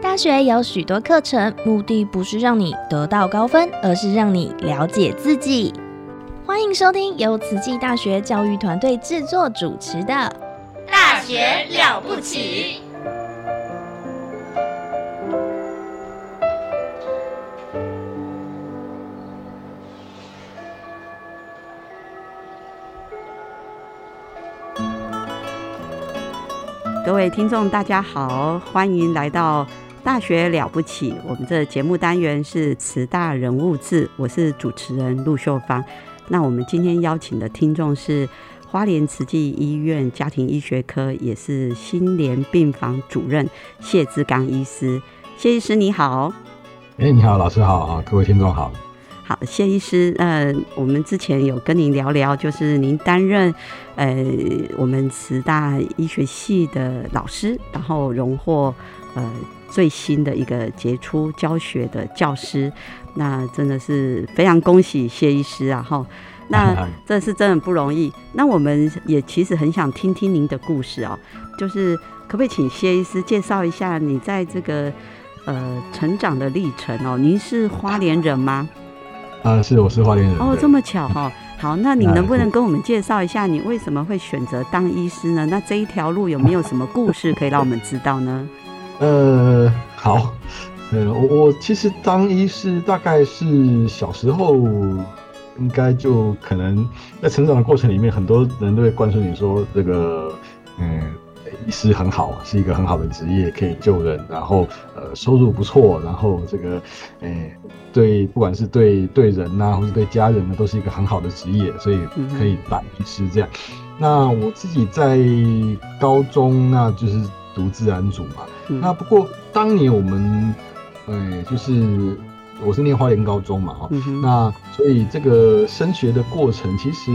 大学有许多课程，目的不是让你得到高分，而是让你了解自己。欢迎收听由慈济大学教育团队制作主持的《大学了不起》。各位听众，大家好，欢迎来到。大学了不起，我们这节目单元是慈大人物志，我是主持人陆秀芳。那我们今天邀请的听众是花莲慈济医院家庭医学科，也是心联病房主任谢志刚医师。谢医师你好，哎，你好，老师好啊，各位听众好。好，谢医师，呃，我们之前有跟您聊聊，就是您担任呃我们慈大医学系的老师，然后荣获呃。最新的一个杰出教学的教师，那真的是非常恭喜谢医师啊！哈，那这是真的不容易。那我们也其实很想听听您的故事哦，就是可不可以请谢医师介绍一下你在这个呃成长的历程哦？您是花莲人吗？啊，是，我是花莲人。哦，这么巧哈。好，那你 能不能跟我们介绍一下你为什么会选择当医师呢？那这一条路有没有什么故事可以让我们知道呢？呃，好，呃，我我其实当医师大概是小时候，应该就可能在成长的过程里面，很多人都会灌输你说这个，嗯，医师很好，是一个很好的职业，可以救人，然后呃，收入不错，然后这个，哎，对，不管是对对人呐，或者对家人呢，都是一个很好的职业，所以可以当医师这样。那我自己在高中，那就是。读自然组嘛，那不过当年我们，哎，就是我是念花莲高中嘛，哈，那所以这个升学的过程，其实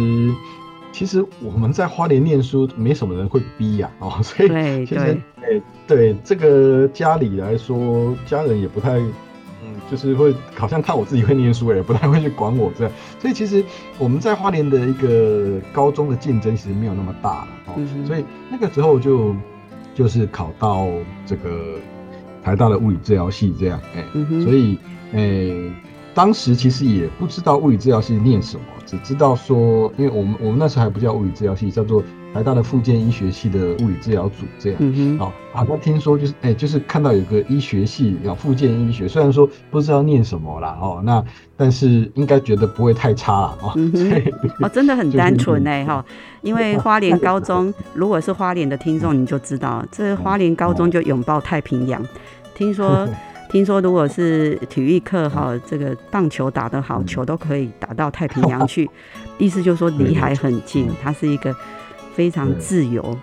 其实我们在花莲念书，没什么人会逼呀，哦，所以其实，哎，对这个家里来说，家人也不太，嗯，就是会好像看我自己会念书，也不太会去管我这样，所以其实我们在花莲的一个高中的竞争其实没有那么大了，哦，所以那个时候就。就是考到这个台大的物理治疗系这样，哎，所以，哎，当时其实也不知道物理治疗系念什么，只知道说，因为我们我们那时候还不叫物理治疗系，叫做。台大的附件医学系的物理治疗组这样，嗯好，好像听说就是哎，就是看到有个医学系叫附件医学，虽然说不知道念什么啦，哦，那但是应该觉得不会太差啊，哦，哦，真的很单纯哎哈，因为花莲高中，如果是花莲的听众，你就知道，这花莲高中就拥抱太平洋，听说听说如果是体育课哈，这个棒球打得好，球都可以打到太平洋去，意思就是说离海很近，它是一个。非常自由，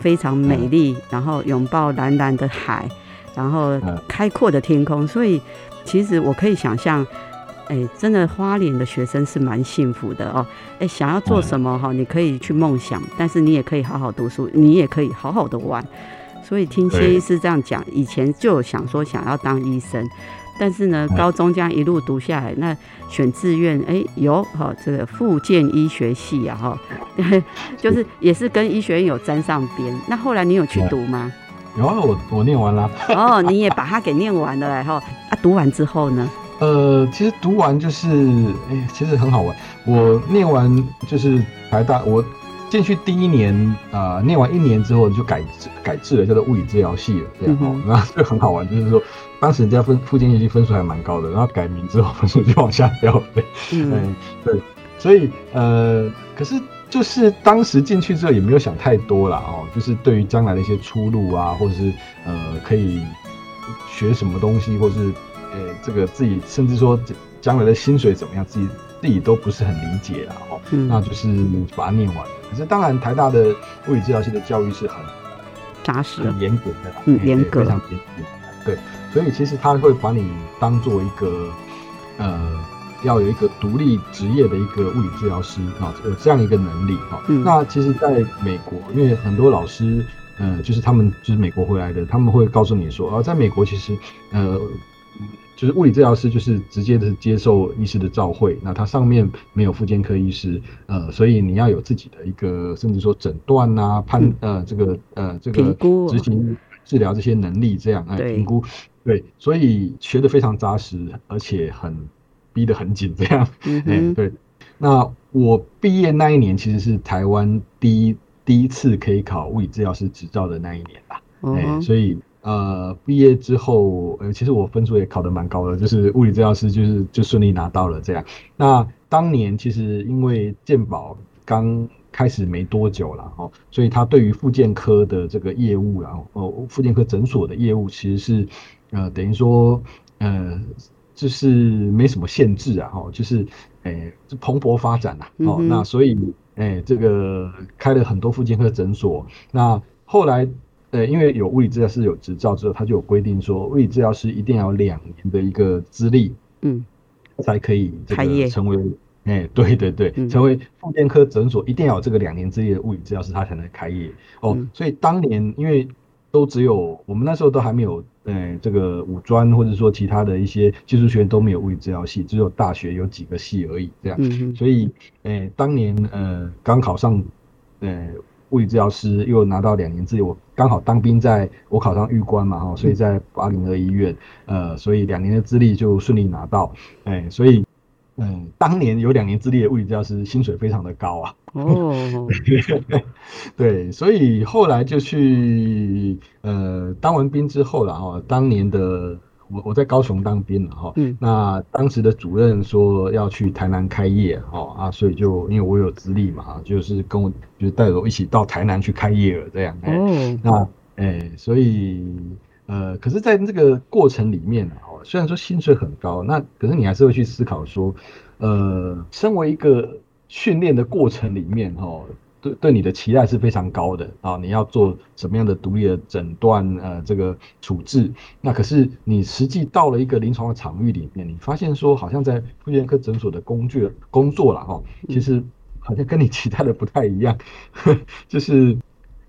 非常美丽，然后拥抱蓝蓝的海，然后开阔的天空。所以，其实我可以想象，哎，真的花莲的学生是蛮幸福的哦。哎，想要做什么哈，你可以去梦想，但是你也可以好好读书，你也可以好好的玩。所以听谢医师这样讲，以前就想说想要当医生。但是呢，高中这样一路读下来，那选志愿，哎，有哈这个附件医学系啊，哈，就是也是跟医学院有沾上边。那后来你有去读吗？有啊，我我念完了。哦，你也把它给念完了，然后啊，读完之后呢？呃，其实读完就是，哎，其实很好玩。我念完就是台大，我进去第一年啊，念完一年之后就改改制了，叫做物理治疗系了，这样哦，然后就很好玩，就是说。当时人家分附件医学分数还蛮高的，然后改名之后分数就往下掉，对，嗯，对，所以呃，可是就是当时进去之后也没有想太多了哦，就是对于将来的一些出路啊，或者是呃可以学什么东西，或是呃这个自己甚至说将来的薪水怎么样，自己自己都不是很理解了哦，那就是把它念完。可是当然台大的物理治疗系的教育是很扎实、很严格严的，嗯，严格，非常严格，对。所以其实他会把你当做一个呃，要有一个独立职业的一个物理治疗师啊，有这样一个能力哈。嗯那其实在美国，因为很多老师，呃，就是他们就是美国回来的，他们会告诉你说，啊，在美国其实，呃。就是物理治疗师，就是直接的接受医师的照会，那他上面没有复健科医师，呃，所以你要有自己的一个，甚至说诊断啊、判呃这个呃这个执行治疗这些能力，这样哎对评估，对，所以学的非常扎实，而且很逼得很紧，这样，哎、对。那我毕业那一年，其实是台湾第一第一次可以考物理治疗师执照的那一年啦。哎、所以呃，毕业之后，呃，其实我分数也考得蛮高的，就是物理治疗师就是就顺利拿到了这样。那当年其实因为健保刚开始没多久了哦，所以他对于复健科的这个业务然后哦，复健科诊所的业务其实是呃等于说呃就是没什么限制啊，哦，就是诶、就蓬勃发展呐、哦，嗯那所以诶、这个开了很多妇健科诊所，那后来。呃，因为有物理治疗师有执照之后，他就有规定说，物理治疗师一定要两年的一个资历，嗯才可以这个成为，哎、对对对，嗯成为妇健科诊所一定要有这个两年资历的物理治疗师，他才能开业。哦，嗯所以当年因为都只有我们那时候都还没有，呃，这个五专或者说其他的一些技术学院都没有物理治疗系，只有大学有几个系而已，这样。嗯，所以，诶、当年呃刚考上，呃物理治疗师，又拿到两年资历，我刚好当兵在，我考上预官嘛，哈，所以在八零二医院，呃，所以两年的资历就顺利拿到，哎、所以，嗯、当年有两年资历的物理治疗师，薪水非常的高啊，哦，对，所以后来就去呃当完兵之后了哈，当年的我我在高雄当兵了哈，嗯。那当时的主任说要去台南开业哦啊，所以就因为我有资历嘛，就是跟我就是带着我一起到台南去开业了这样，哎、哦，那哎、所以呃，可是在这个过程里面啊，哦，虽然说薪水很高，那可是你还是会去思考说，呃，身为一个训练的过程里面，哈，对对你的期待是非常高的啊，你要做什么样的独立的诊断，呃，这个处置，那可是你实际到了一个临床的场域里面，你发现说，好像在复健科诊所的工具工作了哈，其实好像跟你期待的不太一样，就是。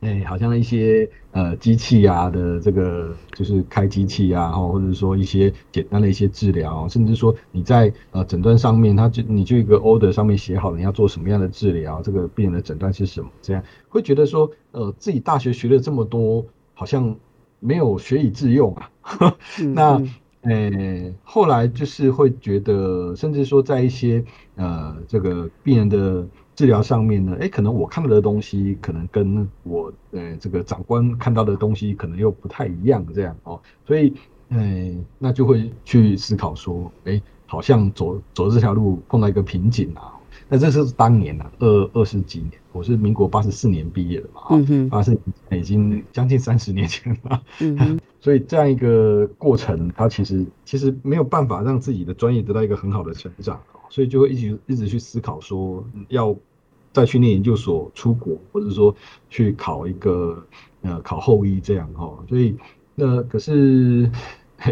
哎，好像一些呃机器啊的这个就是开机器啊，哦，或者说一些简单的一些治疗，甚至说你在呃诊断上面，它就你就一个 order 上面写好了你要做什么样的治疗，这个病人的诊断是什么，这样会觉得说呃自己大学学了这么多，好像没有学以致用啊。嗯 那嗯呃，后来就是会觉得，甚至说在一些呃这个病人的治疗上面呢，哎，可能我看到的东西，可能跟我呃这个长官看到的东西，可能又不太一样，这样哦，所以呃，那就会去思考说，哎，好像走走这条路碰到一个瓶颈啊。那这是当年啊，二二十几年，我是民国八十四年毕业的嘛，啊、嗯哼。八十已经将近三十年前了。嗯哼，所以这样一个过程，它其实其实没有办法让自己的专业得到一个很好的成长，所以就会一直一直去思考说，要再去念研究所、出国，或者说去考一个呃考后医这样哦。所以那可是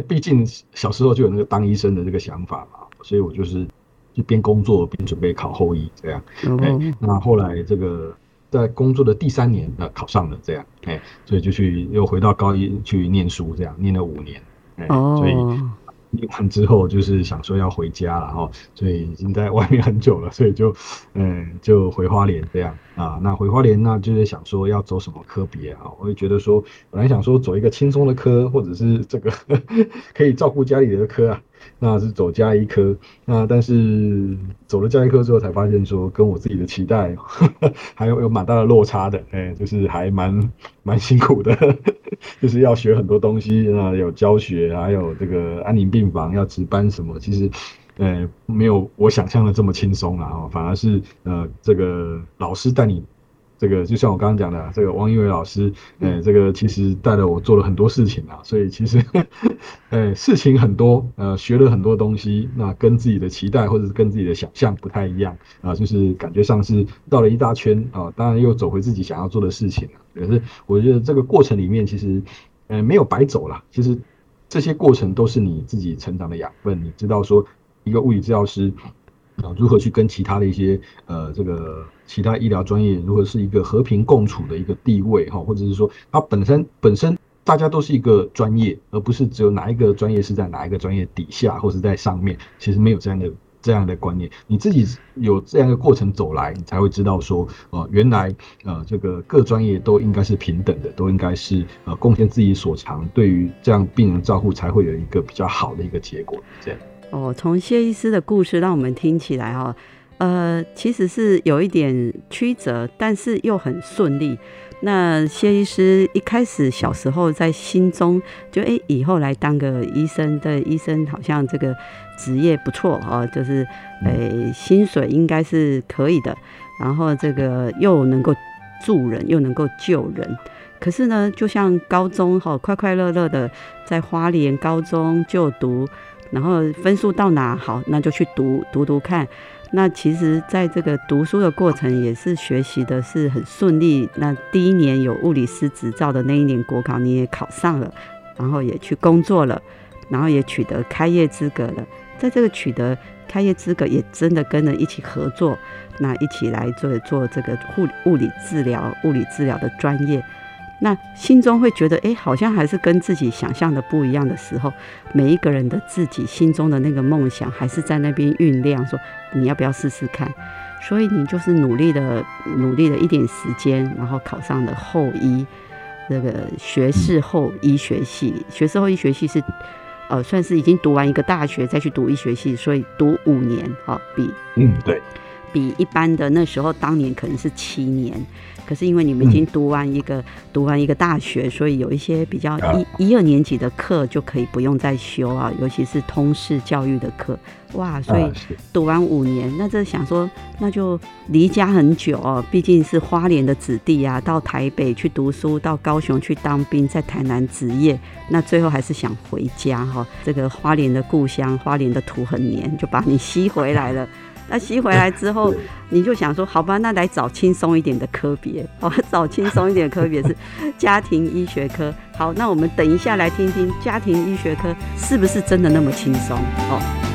毕竟小时候就有那个当医生的这个想法嘛，所以我就是就边工作边准备考后医这样。哎、哦，那后来这个在工作的第三年，呃，考上了这样，哎、所以就去又回到高一去念书，这样念了五年，哎、所以哦，完之后就是想说要回家了哈，所以已经在外面很久了，所以就嗯就回花莲这样啊。那回花莲那就是想说要走什么科别啊？我也觉得说本来想说走一个轻松的科，或者是这个 可以照顾家里的科啊。那是走加医科，那但是走了加医科之后，才发现说跟我自己的期待 还有有蛮大的落差的，哎、就是还蛮蛮辛苦的，就是要学很多东西，那有教学，还有这个安宁病房要值班什么，其实。呃，没有我想象的这么轻松啦，哦，反而是呃，这个老师带你这个就像我刚刚讲的，这个王一伟老师，呃，这个其实带了我做了很多事情啊，所以其实，呃，事情很多，呃，学了很多东西，那跟自己的期待或者是跟自己的想象不太一样啊，就是感觉上是绕了一大圈啊，当然又走回自己想要做的事情了。可是我觉得这个过程里面，其实，呃，没有白走啦，其实这些过程都是你自己成长的养分，你知道说。一个物理治疗师啊，如何去跟其他的一些呃这个其他医疗专业如何是一个和平共处的一个地位哈，或者是说它本身本身大家都是一个专业，而不是只有哪一个专业是在哪一个专业底下或是在上面，其实没有这样的。这样的观念，你自己有这样的过程走来，你才会知道说，呃，原来呃，这个各专业都应该是平等的，都应该是呃贡献自己所长，对于这样病人照顾才会有一个比较好的一个结果。这样哦，从谢医师的故事让我们听起来哈，呃，其实是有一点曲折，但是又很顺利。那谢医师一开始小时候在心中就哎，以后来当个医生的医生，好像这个职业不错哦，就是诶薪水应该是可以的，然后这个又能够助人，又能够救人。可是呢，就像高中哈，快快乐乐的在花莲高中就读，然后分数到哪好，那就去读读读看。那其实，在这个读书的过程，也是学习的是很顺利。那第一年有物理师执照的那一年国考，你也考上了，然后也去工作了，然后也取得开业资格了。在这个取得开业资格，也真的跟人一起合作，那一起来做做这个护物理治疗、物理治疗的专业。那心中会觉得，哎，好像还是跟自己想象的不一样的时候，每一个人的自己心中的那个梦想还是在那边酝酿，说你要不要试试看？所以你就是努力的努力了一点时间，然后考上了后医这个学士后医学系。学士后医学系是呃，算是已经读完一个大学再去读医学系，所以读五年，好比嗯对，比一般的那时候当年可能是七年。可是因为你们已经读完一个读完一个大学，所以有一些比较一一二年级的课就可以不用再修啊，尤其是通识教育的课，哇！所以读完五年，那这想说那就离家很久哦，毕竟是花莲的子弟啊，到台北去读书，到高雄去当兵，在台南职业，那最后还是想回家哈。这个花莲的故乡，花莲的土很黏，就把你吸回来了。那吸回来之后，你就想说，好吧，那来找轻松一点的科别，哦，找轻松一点的科别是 家庭医学科。好，那我们等一下来听听家庭医学科是不是真的那么轻松哦。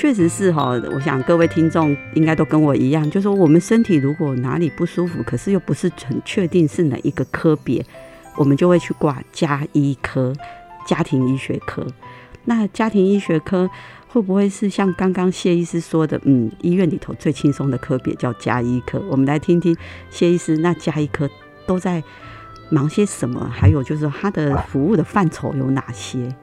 确实是哈，我想各位听众应该都跟我一样，就说我们身体如果哪里不舒服，可是又不是很确定是哪一个科别，我们就会去挂家医科、家庭医学科。那家庭医学科会不会是像刚刚谢医师说的，嗯，医院里头最轻松的科别叫家医科？我们来听听谢医师，那家医科都在忙些什么？还有就是他的服务的范畴有哪些？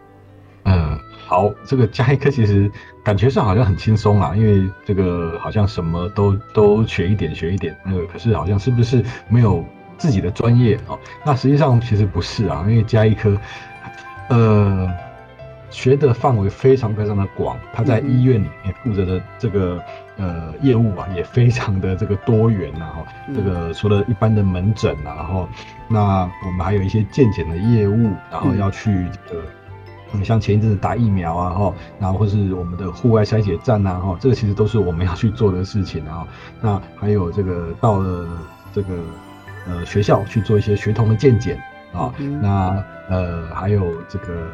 嗯，好，这个加一科其实感觉上好像很轻松啊，因为这个好像什么都都学一点学一点，那个可是好像是不是没有自己的专业哦？那实际上其实不是啊，因为加一科，呃，学的范围非常非常的广，他在医院里面负责的这个呃业务啊，也非常的这个多元呐哈。这个除了一般的门诊啊，然后那我们还有一些健检的业务，然后要去这个。嗯，像前一阵子打疫苗啊，哈，然后或是我们的户外筛检站呐，哈，这个其实都是我们要去做的事情啊。那还有这个到了这个呃学校去做一些学童的健检啊，那呃还有这个。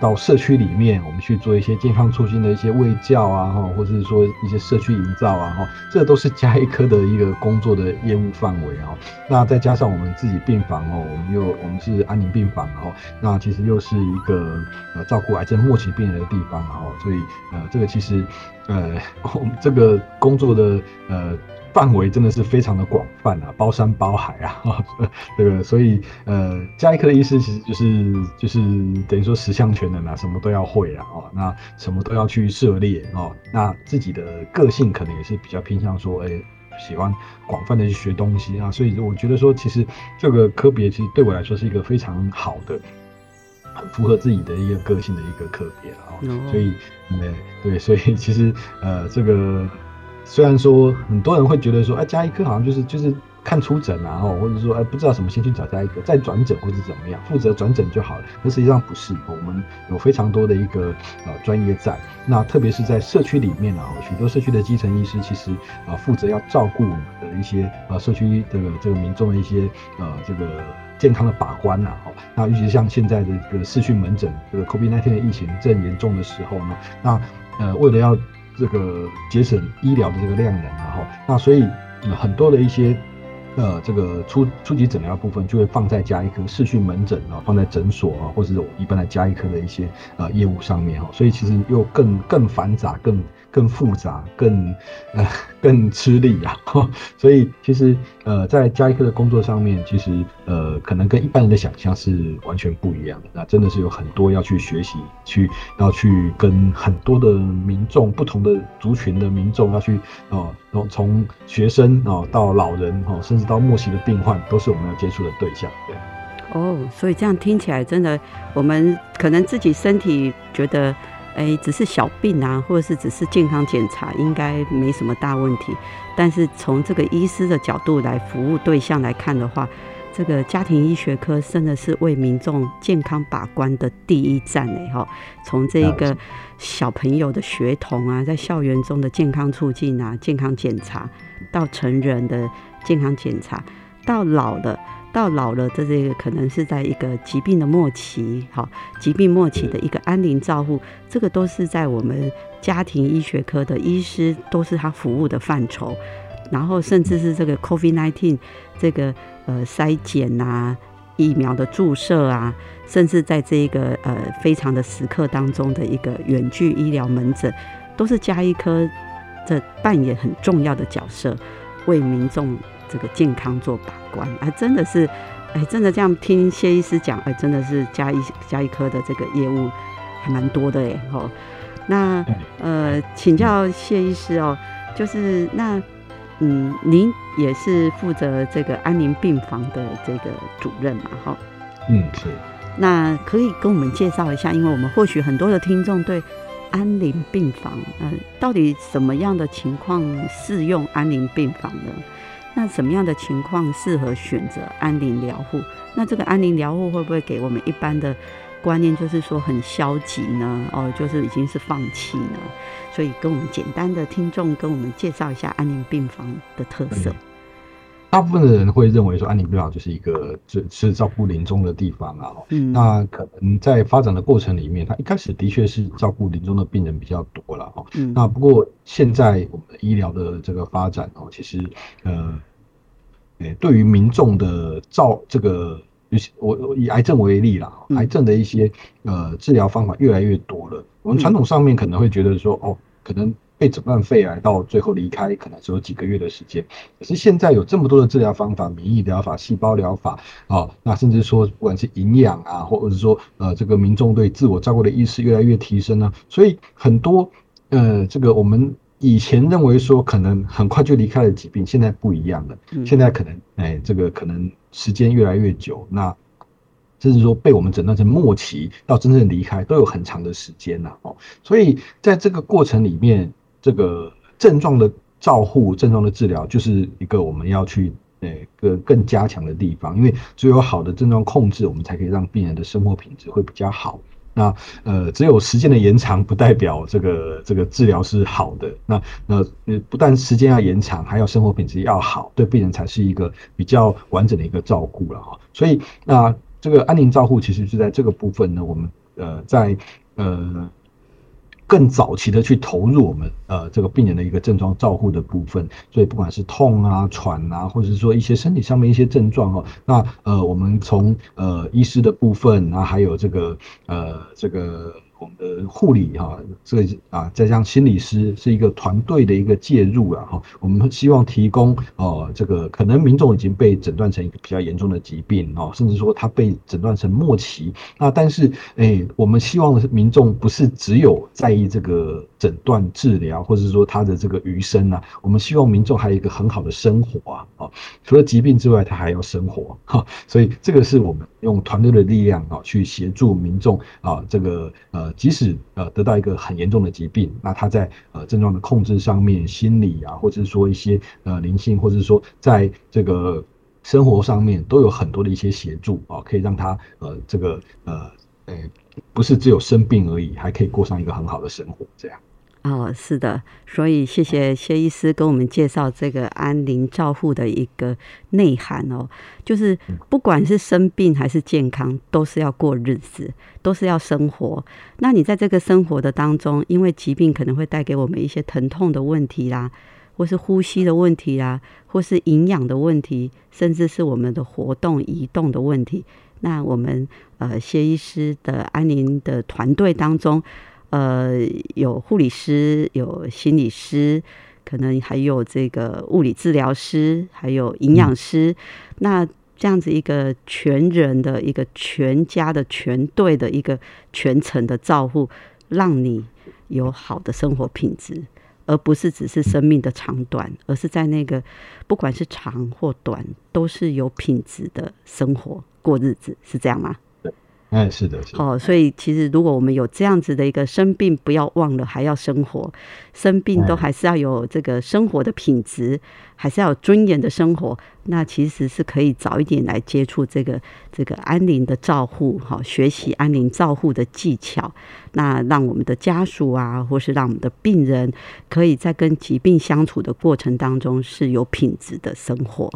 到社区里面，我们去做一些健康促进的一些卫教啊，哈，或者是说一些社区营造啊，哈，这都是加医科的一个工作的业务范围啊。那再加上我们自己病房哦，我们又我们是安宁病房哦，那其实又是一个呃照顾癌症末期病人的地方哦，所以呃这个其实呃 我们这个工作的呃。范围真的是非常的广泛啊，包山包海啊，这个所以呃，加一科的意思其实就是就是等于说十项全能啊，什么都要会啊，哦，那什么都要去涉猎哦，那自己的个性可能也是比较偏向说，哎，喜欢广泛的去学东西啊，所以我觉得说，其实这个科别其实对我来说是一个非常好的，很符合自己的一个个性的一个科别啊，所以，对对，所以其实呃，这个。虽然说很多人会觉得说，哎，加一科好像就是就是看出诊啊，哦，或者说哎不知道什么先去找加一科，再转诊或者怎么样，负责转诊就好了。可实际上不是，我们有非常多的一个呃专业在。那特别是在社区里面啊，许多社区的基层医师其实啊负责要照顾我们的一些呃社区这个这个民众的一些呃这个健康的把关呐，哦，那尤其像现在的这个视讯门诊，这个 COVID-19 的疫情正严重的时候呢，那呃为了要这个节省医疗的这个量能，然后那所以很多的一些呃这个初初级诊疗部分就会放在加一科视讯门诊啊，放在诊所啊，或者是我一般的加一科的一些呃业务上面哈，所以其实又更更繁杂更。更复杂，更呃 更吃力啊，所以其实呃在加医科的工作上面，其实呃可能跟一般人的想象是完全不一样的。那真的是有很多要去学习，去要去跟很多的民众，不同的族群的民众要去哦，从学生哦到老人哦，甚至到末期的病患，都是我们要接触的对象。对，哦，所以这样听起来真的，我们可能自己身体觉得。哎，只是小病啊，或者是只是健康检查，应该没什么大问题。但是从这个医师的角度来服务对象来看的话，这个家庭医学科真的是为民众健康把关的第一站哎哈。从这个小朋友的学童啊，在校园中的健康促进啊、健康检查，到成人的健康检查，到老的。到老了的这个可能是在一个疾病的末期，好，疾病末期的一个安宁照护，这个都是在我们家庭医学科的医师都是他服务的范畴，然后甚至是这个 COVID-19 这个呃筛检啊、疫苗的注射啊，甚至在这一个呃非常的时刻当中的一个远距医疗门诊，都是加医科这扮演很重要的角色，为民众。这个健康做把关，哎，真的是，哎，真的这样听谢医师讲，哎，真的是加一加一科的这个业务还蛮多的哎，吼。那呃，请教谢医师哦，就是那嗯，您也是负责这个安宁病房的这个主任嘛，哈。嗯，是。那可以跟我们介绍一下，因为我们或许很多的听众对安宁病房，嗯，到底什么样的情况适用安宁病房呢？那什么样的情况适合选择安宁疗护？那这个安宁疗护会不会给我们一般的观念，就是说很消极呢？哦，就是已经是放弃呢？所以跟我们简单的听众跟我们介绍一下安宁病房的特色。大部分的人会认为说安宁病房就是一个是是照顾临终的地方啊。嗯，那可能在发展的过程里面，它一开始的确是照顾临终的病人比较多了哦。嗯，那不过现在我们医疗的这个发展哦，其实呃，诶，对于民众的照这个，我我以癌症为例啦，癌症的一些呃治疗方法越来越多了。我们传统上面可能会觉得说，哦，可能。被诊断肺癌到最后离开，可能只有几个月的时间。可是现在有这么多的治疗方法，免疫疗法、细胞疗法啊，那甚至说不管是营养啊，或者是说呃这个民众对自我照顾的意识越来越提升呢，所以很多呃这个我们以前认为说可能很快就离开了疾病，现在不一样了。现在可能哎这个可能时间越来越久，那。甚至说被我们诊断成末期到真正离开都有很长的时间了哦，所以在这个过程里面。这个症状的照护、症状的治疗，就是一个我们要去诶个更加强的地方。因为只有好的症状控制，我们才可以让病人的生活品质会比较好。那呃，只有时间的延长，不代表这个这个治疗是好的。那那不但时间要延长，还要生活品质要好，对病人才是一个比较完整的一个照顾了哈。所以那这个安宁照护，其实是在这个部分呢，我们呃在呃。更早期的去投入我们呃这个病人的一个症状照护的部分，所以不管是痛啊、喘啊，或者是说一些身体上面一些症状哦，那呃我们从呃医师的部分，然后还有这个呃这个。我们的护理哈，这啊，再加上心理师是一个团队的一个介入了哈。我们希望提供哦，这个可能民众已经被诊断成一个比较严重的疾病哦，甚至说他被诊断成末期那但是哎，我们希望的是民众不是只有在意这个诊断治疗，或者是说他的这个余生啊，我们希望民众还有一个很好的生活啊啊，除了疾病之外，他还要生活哈。所以这个是我们用团队的力量啊，去协助民众啊，这个呃。即使呃得到一个很严重的疾病，那他在呃症状的控制上面、心理啊，或者是说一些呃灵性，或者是说在这个生活上面，都有很多的一些协助啊，可以让他呃这个呃诶不是只有生病而已，还可以过上一个很好的生活，这样。哦，是的，所以谢谢谢医师跟我们介绍这个安宁照护的一个内涵哦，就是不管是生病还是健康，都是要过日子，都是要生活。那你在这个生活的当中，因为疾病可能会带给我们一些疼痛的问题啦，或是呼吸的问题啦，或是营养的问题，甚至是我们的活动移动的问题。那我们呃谢医师的安宁的团队当中。呃，有护理师，有心理师，可能还有这个物理治疗师，还有营养师。那这样子一个全人的一个全家的全队的一个全程的照护，让你有好的生活品质，而不是只是生命的长短，而是在那个不管是长或短，都是有品质的生活过日子，是这样吗？哎，是的，是哦，所以其实如果我们有这样子的一个生病，不要忘了还要生活，生病都还是要有这个生活的品质，还是要有尊严的生活。那其实是可以早一点来接触这个这个安宁的照护，哈，学习安宁照护的技巧。那让我们的家属啊，或是让我们的病人，可以在跟疾病相处的过程当中是有品质的生活。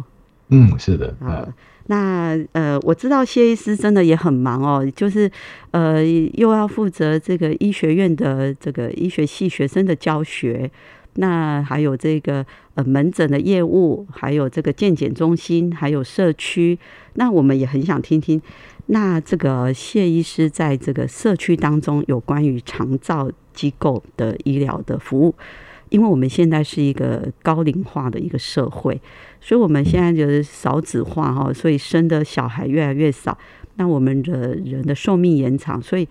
嗯，是的，啊。那呃，我知道谢医师真的也很忙哦，就是呃，又要负责这个医学院的这个医学系学生的教学，那还有这个呃门诊的业务，还有这个健检中心，还有社区。那我们也很想听听，那这个谢医师在这个社区当中有关于长照机构的医疗的服务，因为我们现在是一个高龄化的一个社会。所以我们现在就是少子化哈，所以生的小孩越来越少，那我们的人的寿命延长，所以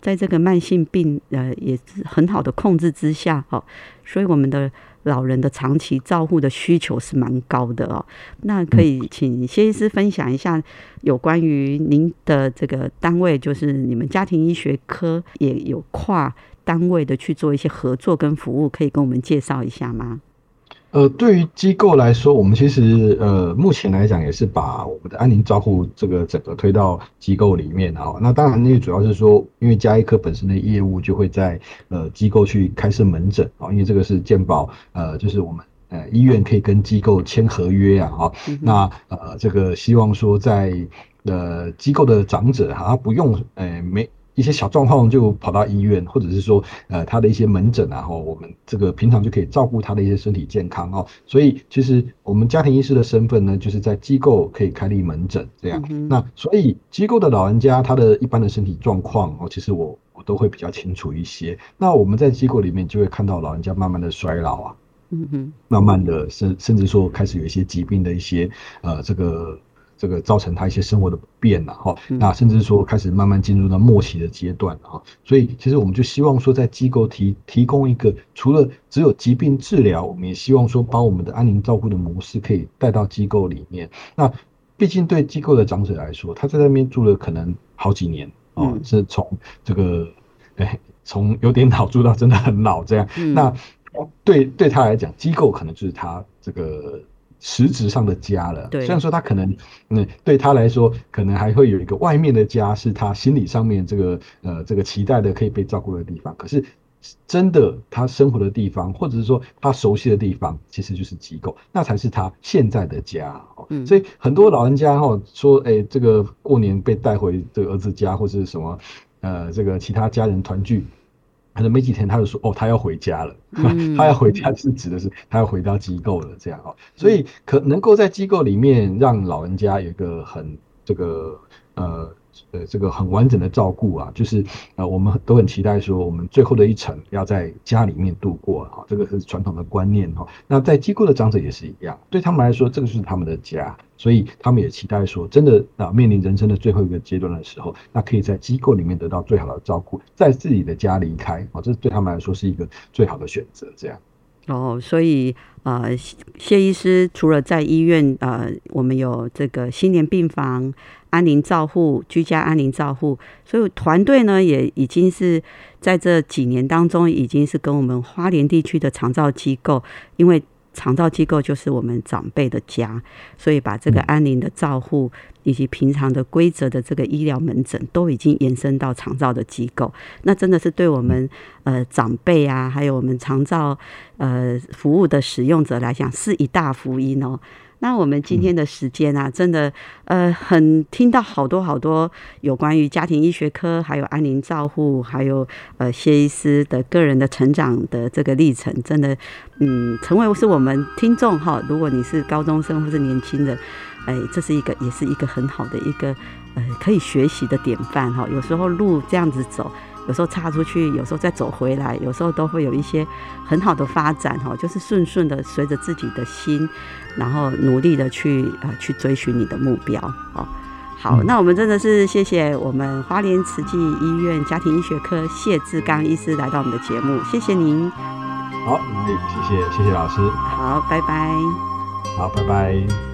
在这个慢性病呃也很好的控制之下哈，所以我们的老人的长期照护的需求是蛮高的哦。那可以请谢医师分享一下有关于您的这个单位，就是你们家庭医学科也有跨单位的去做一些合作跟服务，可以跟我们介绍一下吗？呃，对于机构来说，我们其实呃，目前来讲也是把我们的安宁照护这个整个推到机构里面啊。那当然，那主要是说，因为加医科本身的业务就会在呃机构去开设门诊啊，因为这个是健保呃，就是我们呃医院可以跟机构签合约啊，哈，那呃这个希望说在呃机构的长者哈，他不用呃没。一些小状况就跑到医院，或者是说，呃，他的一些门诊啊，哈，我们这个平常就可以照顾他的一些身体健康哦。所以，其实我们家庭医师的身份呢，就是在机构可以开立门诊这样。那所以机构的老人家他的一般的身体状况哦，其实我我都会比较清楚一些。那我们在机构里面就会看到老人家慢慢的衰老啊，嗯哼，慢慢的甚甚至说开始有一些疾病的一些呃这个。这个造成他一些生活的不便了哈，那甚至说开始慢慢进入到末期的阶段哈，所以其实我们就希望说，在机构提提供一个除了只有疾病治疗，我们也希望说把我们的安宁照顾的模式可以带到机构里面。那毕竟对机构的长者来说，他在那边住了可能好几年哦，是从这个哎 从有点老住到真的很老这样。那对对他来讲，机构可能就是他这个。实质上的家了，虽然说他可能，嗯，对他来说，可能还会有一个外面的家，是他心理上面这个，呃，这个期待的可以被照顾的地方。可是，真的他生活的地方，或者是说他熟悉的地方，其实就是机构，那才是他现在的家。嗯，所以很多老人家哈说，哎，这个过年被带回这个儿子家，或者是什么，呃，这个其他家人团聚。可能没几天，他就说：“哦，他要回家了。他要回家是指的是他要回到机构了，这样哦。所以可能够在机构里面让老人家有一个很这个呃。”呃，这个很完整的照顾啊，就是呃，我们都很期待说，我们最后的一程要在家里面度过哈，这个是传统的观念哈。那在机构的长者也是一样，对他们来说，这个是他们的家，所以他们也期待说，真的啊，面临人生的最后一个阶段的时候，那可以在机构里面得到最好的照顾，在自己的家离开啊，这对他们来说是一个最好的选择，这样。哦，所以呃，谢医师除了在医院呃，我们有这个新年病房、安宁照护、居家安宁照护，所以团队呢也已经是在这几年当中，已经是跟我们花莲地区的长照机构，因为。长照机构就是我们长辈的家，所以把这个安宁的照护以及平常的规则的这个医疗门诊都已经延伸到长照的机构，那真的是对我们呃长辈啊，还有我们长照呃服务的使用者来讲是一大福音哦。那我们今天的时间啊，真的，呃，很听到好多好多有关于家庭医学科，还有安宁照护，还有呃谢医师的个人的成长的这个历程，真的，嗯，成为是我们听众哈。如果你是高中生或是年轻人，哎，这是一个也是一个很好的一个呃可以学习的典范哈。有时候路这样子走。有时候插出去，有时候再走回来，有时候都会有一些很好的发展哈，就是顺顺的随着自己的心，然后努力的去呃去追寻你的目标哦。好，那我们真的是谢谢我们花莲慈济医院家庭医学科谢志刚医师来到我们的节目，谢谢您。好，谢谢谢谢老师。好，拜拜。好，拜拜。